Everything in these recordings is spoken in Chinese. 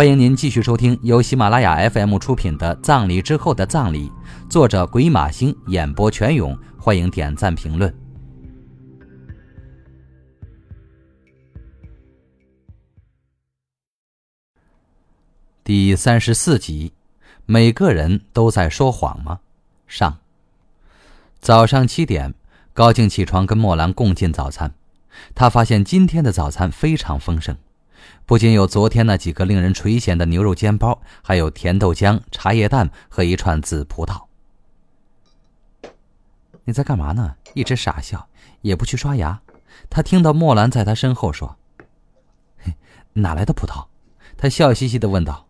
欢迎您继续收听由喜马拉雅 FM 出品的《葬礼之后的葬礼》，作者鬼马星，演播全勇。欢迎点赞评论。第三十四集，每个人都在说谎吗？上。早上七点，高静起床跟莫兰共进早餐，她发现今天的早餐非常丰盛。不仅有昨天那几个令人垂涎的牛肉煎包，还有甜豆浆、茶叶蛋和一串紫葡萄。你在干嘛呢？一直傻笑，也不去刷牙。他听到莫兰在他身后说：“哪来的葡萄？”他笑嘻嘻的问道：“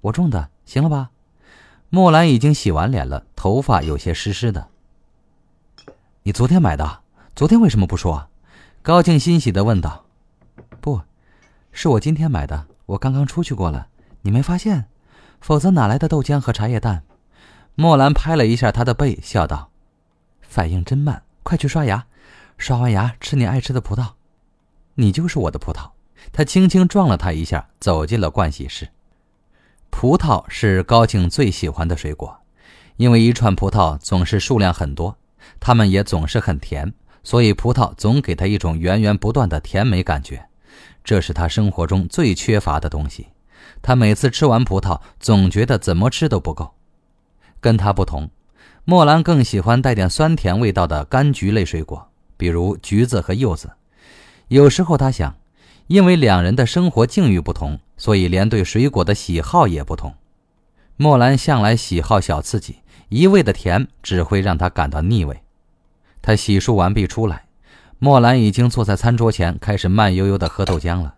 我种的，行了吧？”莫兰已经洗完脸了，头发有些湿湿的。你昨天买的？昨天为什么不说？高静欣喜的问道：“。”是我今天买的，我刚刚出去过了，你没发现？否则哪来的豆浆和茶叶蛋？莫兰拍了一下他的背，笑道：“反应真慢，快去刷牙，刷完牙吃你爱吃的葡萄。你就是我的葡萄。”他轻轻撞了他一下，走进了盥洗室。葡萄是高静最喜欢的水果，因为一串葡萄总是数量很多，它们也总是很甜，所以葡萄总给他一种源源不断的甜美感觉。这是他生活中最缺乏的东西，他每次吃完葡萄，总觉得怎么吃都不够。跟他不同，莫兰更喜欢带点酸甜味道的柑橘类水果，比如橘子和柚子。有时候他想，因为两人的生活境遇不同，所以连对水果的喜好也不同。莫兰向来喜好小刺激，一味的甜只会让他感到腻味。他洗漱完毕出来。莫兰已经坐在餐桌前，开始慢悠悠地喝豆浆了。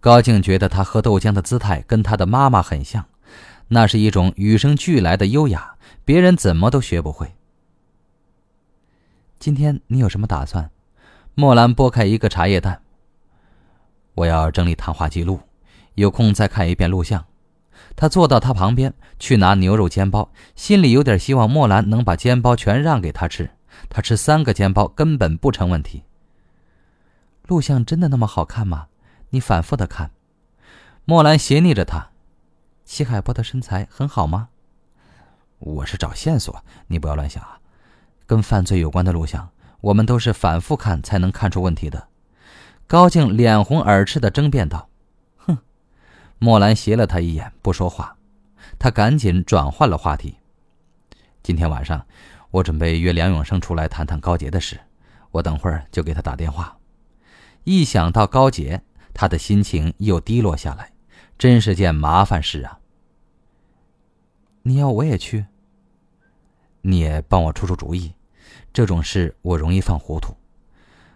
高静觉得他喝豆浆的姿态跟他的妈妈很像，那是一种与生俱来的优雅，别人怎么都学不会。今天你有什么打算？莫兰剥开一个茶叶蛋。我要整理谈话记录，有空再看一遍录像。他坐到他旁边去拿牛肉煎包，心里有点希望莫兰能把煎包全让给他吃。他吃三个煎包根本不成问题。录像真的那么好看吗？你反复的看。莫兰斜睨着他，齐海波的身材很好吗？我是找线索，你不要乱想啊。跟犯罪有关的录像，我们都是反复看才能看出问题的。高静脸红耳赤的争辩道：“哼。”莫兰斜了他一眼，不说话。他赶紧转换了话题。今天晚上。我准备约梁永生出来谈谈高杰的事，我等会儿就给他打电话。一想到高杰，他的心情又低落下来，真是件麻烦事啊。你要我也去？你也帮我出出主意，这种事我容易犯糊涂。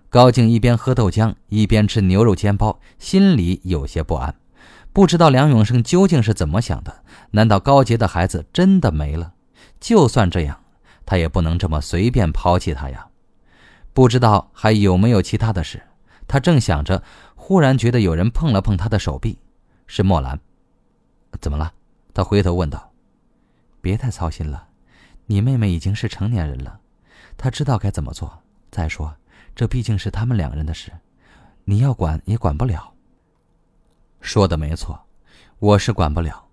高静一边喝豆浆，一边吃牛肉煎包，心里有些不安，不知道梁永生究竟是怎么想的？难道高杰的孩子真的没了？就算这样。他也不能这么随便抛弃他呀！不知道还有没有其他的事。他正想着，忽然觉得有人碰了碰他的手臂，是莫兰。怎么了？他回头问道。别太操心了，你妹妹已经是成年人了，她知道该怎么做。再说，这毕竟是他们两个人的事，你要管也管不了。说的没错，我是管不了。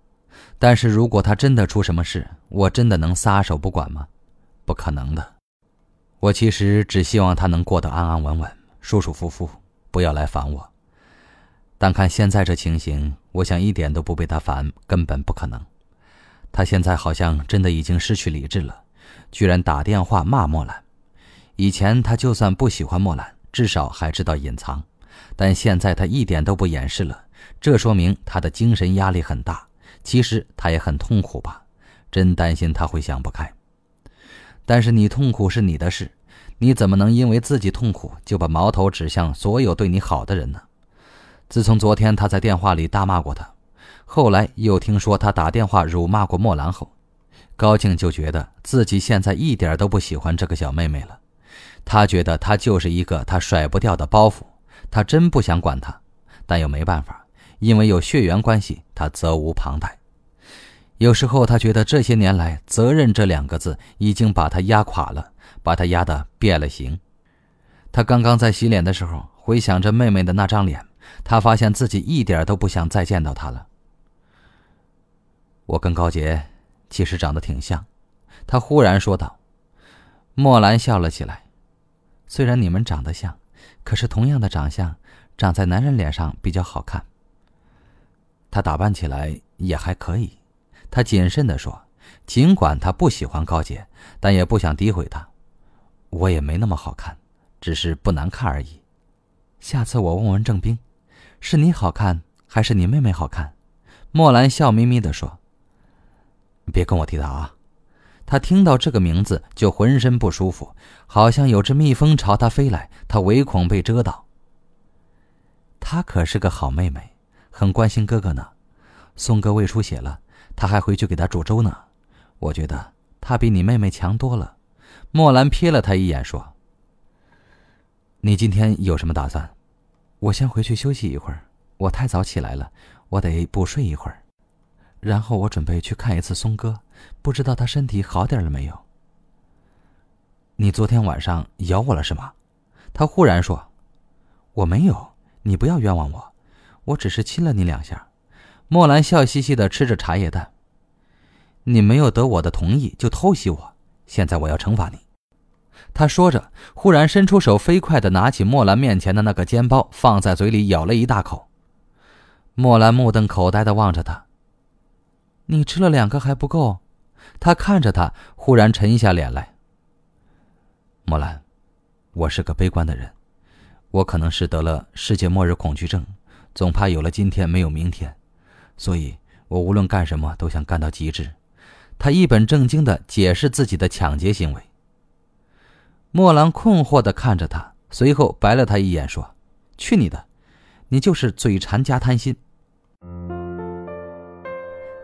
但是如果他真的出什么事，我真的能撒手不管吗？不可能的，我其实只希望他能过得安安稳稳、舒舒服服，不要来烦我。但看现在这情形，我想一点都不被他烦，根本不可能。他现在好像真的已经失去理智了，居然打电话骂莫兰。以前他就算不喜欢莫兰，至少还知道隐藏，但现在他一点都不掩饰了，这说明他的精神压力很大。其实他也很痛苦吧，真担心他会想不开。但是你痛苦是你的事，你怎么能因为自己痛苦就把矛头指向所有对你好的人呢？自从昨天他在电话里大骂过他，后来又听说他打电话辱骂过莫兰后，高静就觉得自己现在一点都不喜欢这个小妹妹了。他觉得她就是一个他甩不掉的包袱，他真不想管她，但又没办法，因为有血缘关系，他责无旁贷。有时候他觉得这些年来“责任”这两个字已经把他压垮了，把他压得变了形。他刚刚在洗脸的时候，回想着妹妹的那张脸，他发现自己一点都不想再见到她了。我跟高洁其实长得挺像。他忽然说道。莫兰笑了起来。虽然你们长得像，可是同样的长相，长在男人脸上比较好看。他打扮起来也还可以。他谨慎地说：“尽管他不喜欢高洁，但也不想诋毁她。我也没那么好看，只是不难看而已。下次我问问郑冰，是你好看还是你妹妹好看？”莫兰笑眯眯地说：“别跟我提他啊。”他听到这个名字就浑身不舒服，好像有只蜜蜂朝他飞来，他唯恐被蛰到。她可是个好妹妹，很关心哥哥呢。宋哥胃出血了，他还回去给他煮粥呢。我觉得他比你妹妹强多了。莫兰瞥了他一眼，说：“你今天有什么打算？我先回去休息一会儿，我太早起来了，我得补睡一会儿。”然后我准备去看一次松哥，不知道他身体好点了没有。你昨天晚上咬我了是吗？他忽然说：“我没有，你不要冤枉我，我只是亲了你两下。”莫兰笑嘻嘻的吃着茶叶蛋。你没有得我的同意就偷袭我，现在我要惩罚你。他说着，忽然伸出手，飞快的拿起莫兰面前的那个煎包，放在嘴里咬了一大口。莫兰目瞪口呆的望着他。你吃了两个还不够，他看着他，忽然沉下脸来。莫兰，我是个悲观的人，我可能是得了世界末日恐惧症，总怕有了今天没有明天，所以我无论干什么都想干到极致。他一本正经的解释自己的抢劫行为。莫兰困惑的看着他，随后白了他一眼，说：“去你的，你就是嘴馋加贪心。”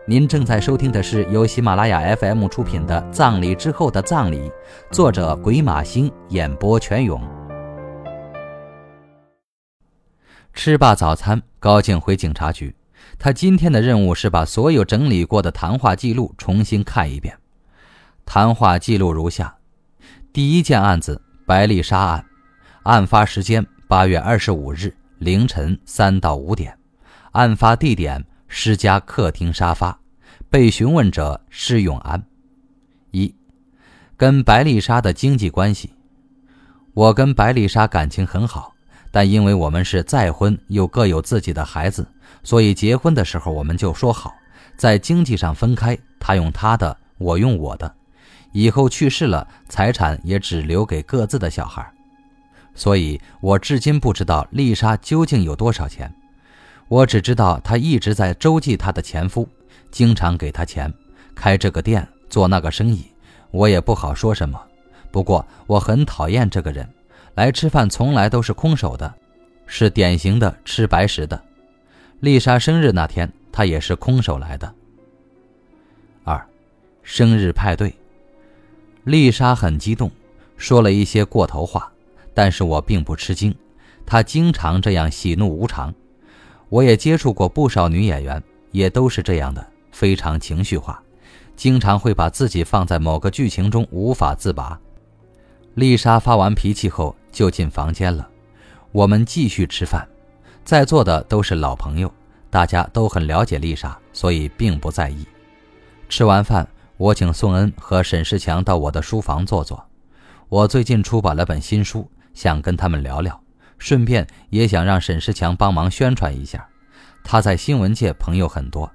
您正在收听的是由喜马拉雅 FM 出品的《葬礼之后的葬礼》，作者鬼马星，演播全勇。吃罢早餐，高静回警察局。他今天的任务是把所有整理过的谈话记录重新看一遍。谈话记录如下：第一件案子——白丽莎案，案发时间八月二十五日凌晨三到五点，案发地点。施家客厅沙发，被询问者施永安。一，跟白丽莎的经济关系。我跟白丽莎感情很好，但因为我们是再婚又各有自己的孩子，所以结婚的时候我们就说好，在经济上分开，他用他的，我用我的。以后去世了，财产也只留给各自的小孩。所以我至今不知道丽莎究竟有多少钱。我只知道她一直在周济她的前夫，经常给他钱，开这个店做那个生意，我也不好说什么。不过我很讨厌这个人，来吃饭从来都是空手的，是典型的吃白食的。丽莎生日那天，他也是空手来的。二，生日派对，丽莎很激动，说了一些过头话，但是我并不吃惊，她经常这样喜怒无常。我也接触过不少女演员，也都是这样的，非常情绪化，经常会把自己放在某个剧情中无法自拔。丽莎发完脾气后就进房间了，我们继续吃饭，在座的都是老朋友，大家都很了解丽莎，所以并不在意。吃完饭，我请宋恩和沈世强到我的书房坐坐，我最近出版了本新书，想跟他们聊聊。顺便也想让沈世强帮忙宣传一下，他在新闻界朋友很多。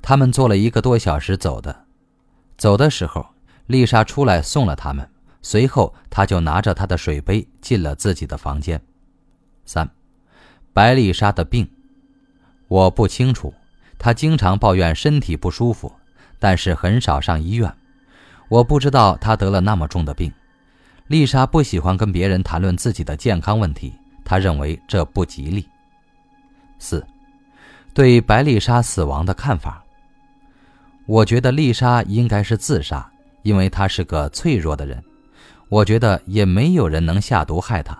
他们坐了一个多小时走的，走的时候，丽莎出来送了他们，随后他就拿着他的水杯进了自己的房间。三，白丽莎的病，我不清楚，她经常抱怨身体不舒服，但是很少上医院。我不知道她得了那么重的病。丽莎不喜欢跟别人谈论自己的健康问题。她认为这不吉利。四，对白丽莎死亡的看法。我觉得丽莎应该是自杀，因为她是个脆弱的人。我觉得也没有人能下毒害她。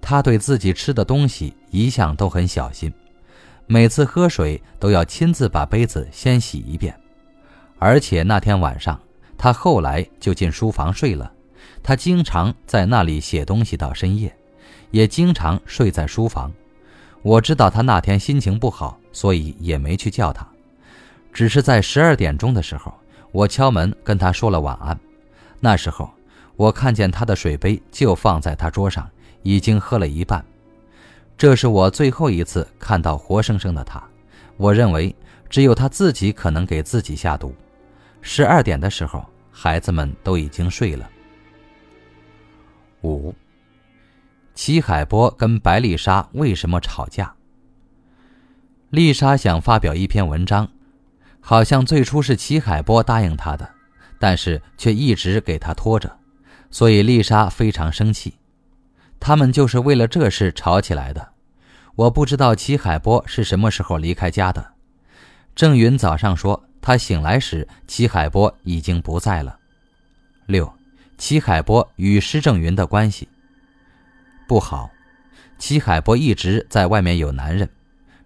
她对自己吃的东西一向都很小心，每次喝水都要亲自把杯子先洗一遍。而且那天晚上，他后来就进书房睡了。他经常在那里写东西到深夜。也经常睡在书房，我知道他那天心情不好，所以也没去叫他。只是在十二点钟的时候，我敲门跟他说了晚安。那时候，我看见他的水杯就放在他桌上，已经喝了一半。这是我最后一次看到活生生的他。我认为，只有他自己可能给自己下毒。十二点的时候，孩子们都已经睡了。五。齐海波跟白丽莎为什么吵架？丽莎想发表一篇文章，好像最初是齐海波答应她的，但是却一直给他拖着，所以丽莎非常生气。他们就是为了这事吵起来的。我不知道齐海波是什么时候离开家的。郑云早上说他醒来时，齐海波已经不在了。六，齐海波与施正云的关系。不好，齐海波一直在外面有男人。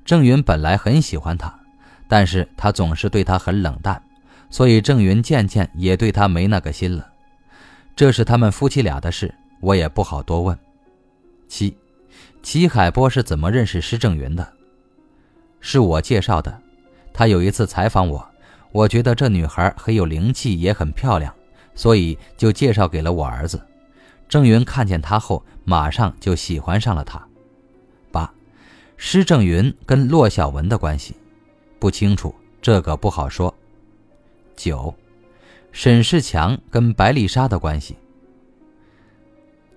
郑云本来很喜欢他，但是他总是对他很冷淡，所以郑云渐渐也对他没那个心了。这是他们夫妻俩的事，我也不好多问。七，齐海波是怎么认识施正云的？是我介绍的。他有一次采访我，我觉得这女孩很有灵气，也很漂亮，所以就介绍给了我儿子。郑云看见她后，马上就喜欢上了她。八，施正云跟骆小文的关系不清楚，这个不好说。九，沈世强跟白丽莎的关系。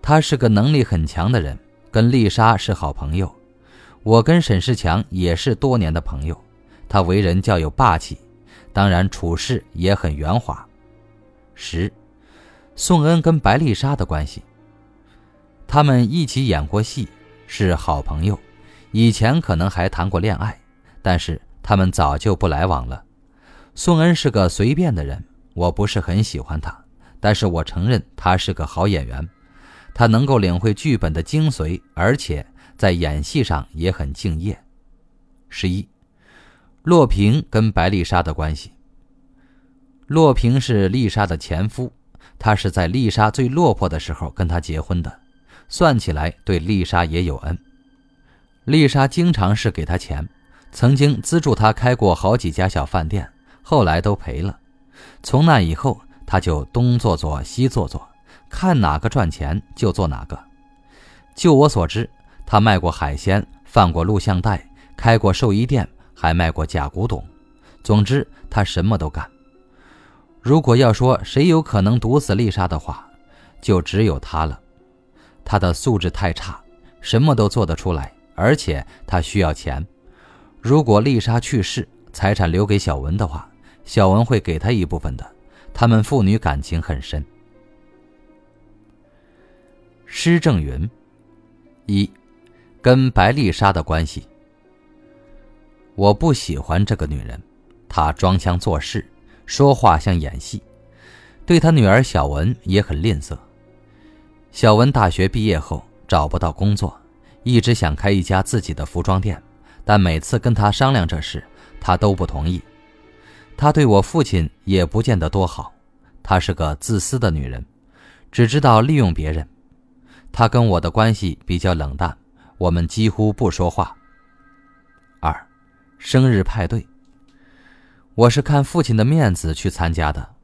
他是个能力很强的人，跟丽莎是好朋友。我跟沈世强也是多年的朋友。他为人较有霸气，当然处事也很圆滑。十。宋恩跟白丽莎的关系，他们一起演过戏，是好朋友，以前可能还谈过恋爱，但是他们早就不来往了。宋恩是个随便的人，我不是很喜欢他，但是我承认他是个好演员，他能够领会剧本的精髓，而且在演戏上也很敬业。十一，洛平跟白丽莎的关系，洛平是丽莎的前夫。他是在丽莎最落魄的时候跟她结婚的，算起来对丽莎也有恩。丽莎经常是给他钱，曾经资助他开过好几家小饭店，后来都赔了。从那以后，他就东做做西做做，看哪个赚钱就做哪个。就我所知，他卖过海鲜，贩过录像带，开过寿衣店，还卖过假古董。总之，他什么都干。如果要说谁有可能毒死丽莎的话，就只有他了。他的素质太差，什么都做得出来，而且他需要钱。如果丽莎去世，财产留给小文的话，小文会给他一部分的。他们父女感情很深。施正云，一，跟白丽莎的关系。我不喜欢这个女人，她装腔作势。说话像演戏，对他女儿小文也很吝啬。小文大学毕业后找不到工作，一直想开一家自己的服装店，但每次跟她商量这事，她都不同意。她对我父亲也不见得多好，她是个自私的女人，只知道利用别人。他跟我的关系比较冷淡，我们几乎不说话。二，生日派对。我是看父亲的面子去参加的，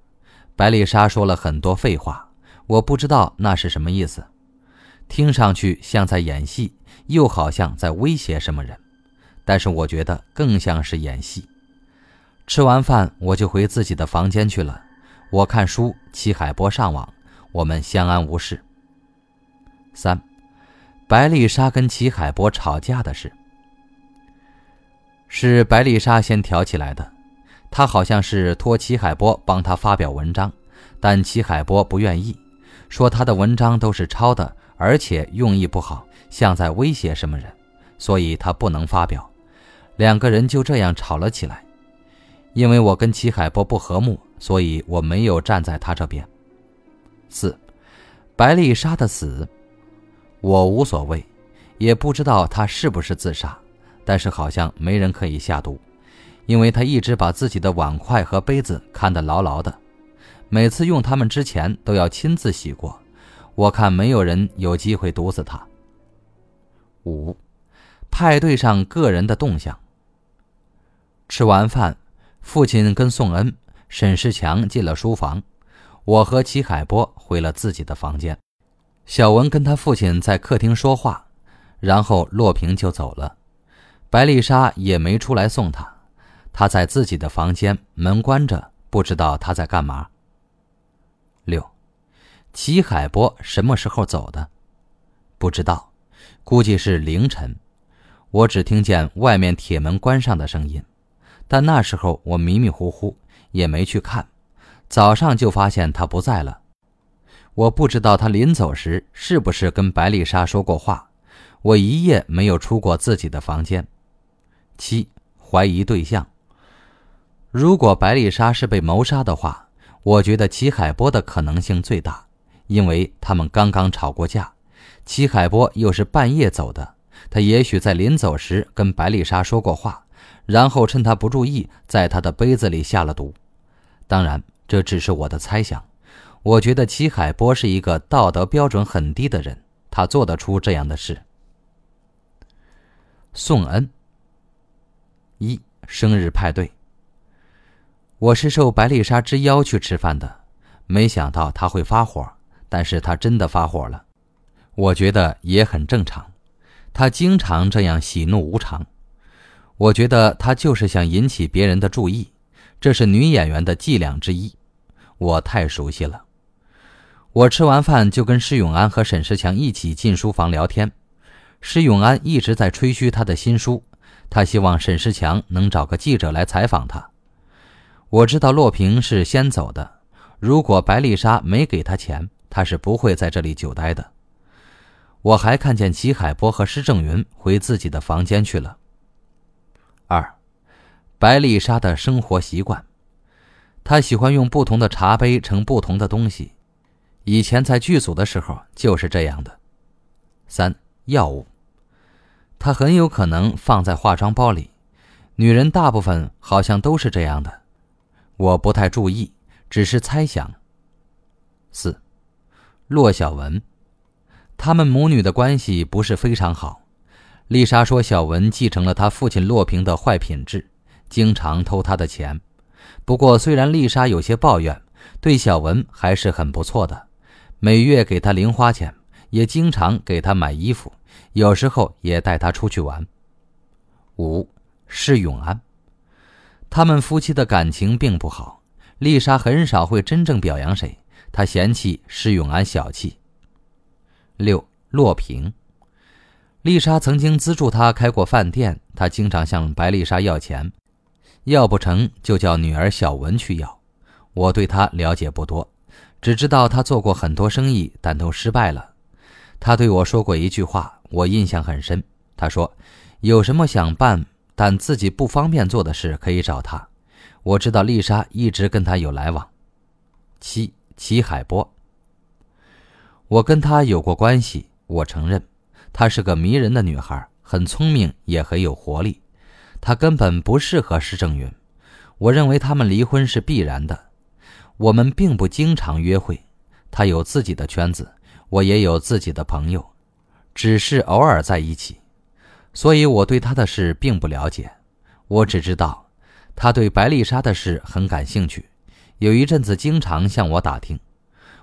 白丽莎说了很多废话，我不知道那是什么意思，听上去像在演戏，又好像在威胁什么人，但是我觉得更像是演戏。吃完饭我就回自己的房间去了，我看书，齐海波上网，我们相安无事。三，白丽莎跟齐海波吵架的事，是白丽莎先挑起来的。她好像是托齐海波帮她发表文章，但齐海波不愿意，说他的文章都是抄的，而且用意不好，像在威胁什么人，所以他不能发表。两个人就这样吵了起来。因为我跟齐海波不和睦，所以我没有站在他这边。四，白丽莎的死，我无所谓，也不知道他是不是自杀，但是好像没人可以下毒。因为他一直把自己的碗筷和杯子看得牢牢的，每次用它们之前都要亲自洗过。我看没有人有机会毒死他。五，派对上个人的动向。吃完饭，父亲跟宋恩、沈世强进了书房，我和齐海波回了自己的房间。小文跟他父亲在客厅说话，然后洛平就走了，白丽莎也没出来送他，他在自己的房间，门关着，不知道他在干嘛。六，齐海波什么时候走的？不知道，估计是凌晨。我只听见外面铁门关上的声音，但那时候我迷迷糊糊，也没去看。早上就发现他不在了。我不知道他临走时是不是跟白丽莎说过话。我一夜没有出过自己的房间。七，怀疑对象。如果白丽莎是被谋杀的话，我觉得齐海波的可能性最大，因为他们刚刚吵过架，齐海波又是半夜走的。他也许在临走时跟白丽莎说过话，然后趁她不注意，在她的杯子里下了毒。当然，这只是我的猜想。我觉得齐海波是一个道德标准很低的人，他做得出这样的事。宋恩，一生日派对。我是受白丽莎之邀去吃饭的，没想到他会发火，但是他真的发火了，我觉得也很正常。他经常这样喜怒无常，我觉得他就是想引起别人的注意，这是女演员的伎俩之一。我太熟悉了。我吃完饭就跟施永安和沈世强一起进书房聊天。施永安一直在吹嘘他的新书，他希望沈世强能找个记者来采访他。我知道洛平是先走的，如果白丽莎没给他钱，他是不会在这里久待的。我还看见齐海波和施正云回自己的房间去了。二，白丽莎的生活习惯，她喜欢用不同的茶杯盛不同的东西，以前在剧组的时候就是这样的。三，药物，它很有可能放在化妆包里，女人大部分好像都是这样的，我不太注意，只是猜想。四，骆小文。他们母女的关系不是非常好。丽莎说，小文继承了她父亲洛平的坏品质，经常偷他的钱。不过，虽然丽莎有些抱怨，对小文还是很不错的，每月给他零花钱，也经常给他买衣服，有时候也带他出去玩。五，施永安，他们夫妻的感情并不好。丽莎很少会真正表扬谁，她嫌弃施永安小气。六洛平，丽莎曾经资助他开过饭店，他经常向白丽莎要钱，要不成就叫女儿小文去要。我对他了解不多，只知道他做过很多生意，但都失败了。他对我说过一句话，我印象很深。他说：“有什么想办但自己不方便做的事，可以找他。”我知道丽莎一直跟他有来往。七齐海波。我跟她有过关系，我承认，她是个迷人的女孩，很聪明，也很有活力。她根本不适合施正云，我认为他们离婚是必然的。我们并不经常约会，他有自己的圈子，我也有自己的朋友，只是偶尔在一起，所以我对他的事并不了解。我只知道，他对白丽莎的事很感兴趣，有一阵子经常向我打听。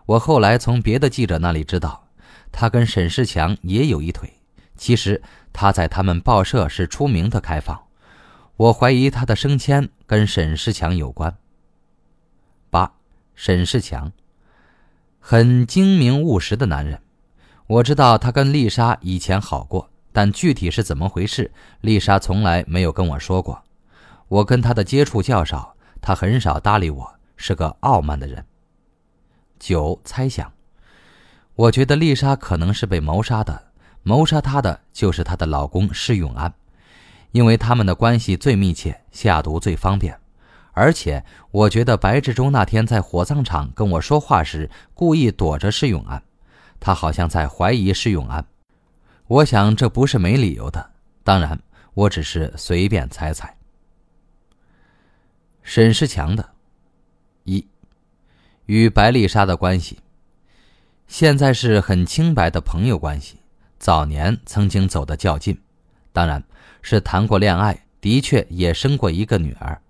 我后来从别的记者那里知道，他跟沈世强也有一腿。其实他在他们报社是出名的开放。我怀疑他的升迁跟沈世强有关。沈世强，很精明务实的男人。我知道他跟丽莎以前好过，但具体是怎么回事，丽莎从来没有跟我说过。我跟他的接触较少，他很少搭理我，是个傲慢的人。九猜想，我觉得丽莎可能是被谋杀的，谋杀她的就是她的老公施永安，因为他们的关系最密切，下毒最方便。而且我觉得白志忠那天在火葬场跟我说话时，故意躲着施永安，他好像在怀疑施永安。我想这不是没理由的，当然我只是随便猜猜。沈世强的，一。与白丽莎的关系，现在是很清白的朋友关系。早年曾经走得较近，当然是谈过恋爱，的确也生过一个女儿。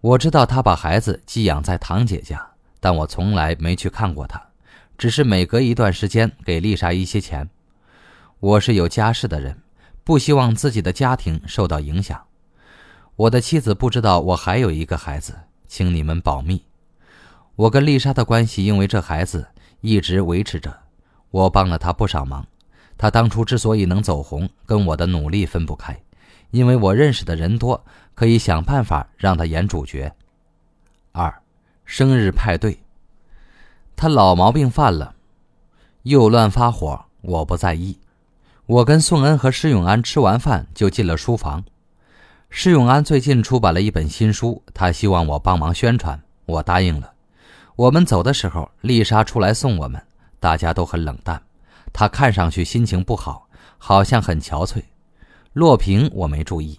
我知道他把孩子寄养在堂姐家，但我从来没去看过他，只是每隔一段时间给丽莎一些钱。我是有家室的人，不希望自己的家庭受到影响。我的妻子不知道我还有一个孩子，请你们保密。我跟丽莎的关系因为这孩子一直维持着，我帮了她不少忙。她当初之所以能走红，跟我的努力分不开，因为我认识的人多，可以想办法让他演主角。二，生日派对。他老毛病犯了，又乱发火，我不在意。我跟宋恩和施永安吃完饭就进了书房。施永安最近出版了一本新书，他希望我帮忙宣传，我答应了。我们走的时候，丽莎出来送我们，大家都很冷淡。她看上去心情不好，好像很憔悴。洛平我没注意，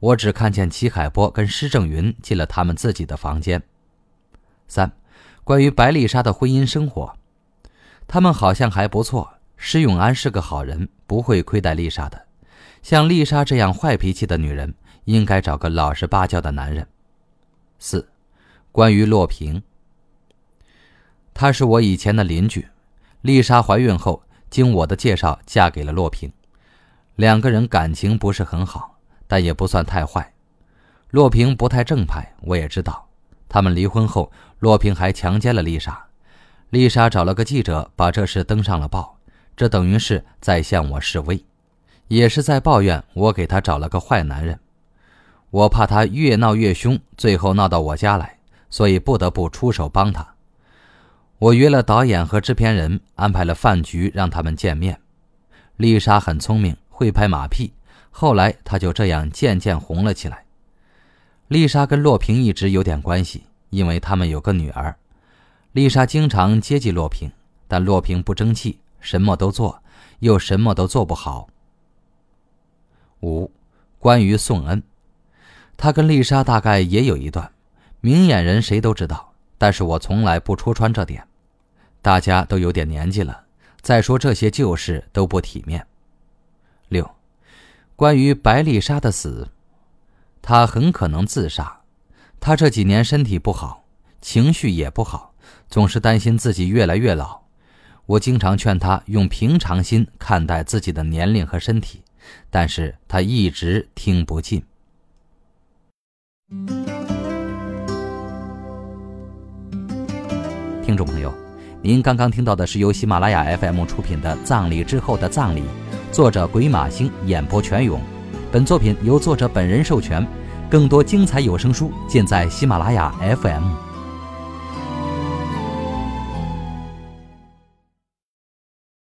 我只看见齐海波跟施正云进了他们自己的房间。三，关于白丽莎的婚姻生活，他们好像还不错。施永安是个好人，不会亏待丽莎的。像丽莎这样坏脾气的女人，应该找个老实巴交的男人。四，关于洛平。她是我以前的邻居，丽莎怀孕后，经我的介绍嫁给了洛平，两个人感情不是很好，但也不算太坏。洛平不太正派，我也知道。他们离婚后，洛平还强奸了丽莎，丽莎找了个记者把这事登上了报，这等于是在向我示威，也是在抱怨我给他找了个坏男人。我怕他越闹越凶，最后闹到我家来，所以不得不出手帮他。我约了导演和制片人，安排了饭局，让他们见面。丽莎很聪明，会拍马屁，后来她就这样渐渐红了起来。丽莎跟洛平一直有点关系，因为他们有个女儿。丽莎经常接济洛平，但洛平不争气，什么都做，又什么都做不好。五，关于宋恩，他跟丽莎大概也有一段，明眼人谁都知道。但是我从来不戳穿这点，大家都有点年纪了，再说这些旧事都不体面。六，关于白丽莎的死，她很可能自杀。她这几年身体不好，情绪也不好，总是担心自己越来越老。我经常劝她用平常心看待自己的年龄和身体，但是她一直听不进。听众朋友，您刚刚听到的是由喜马拉雅 FM 出品的《葬礼之后的葬礼》，作者鬼马星演播全勇。本作品由作者本人授权。更多精彩有声书尽在喜马拉雅 FM。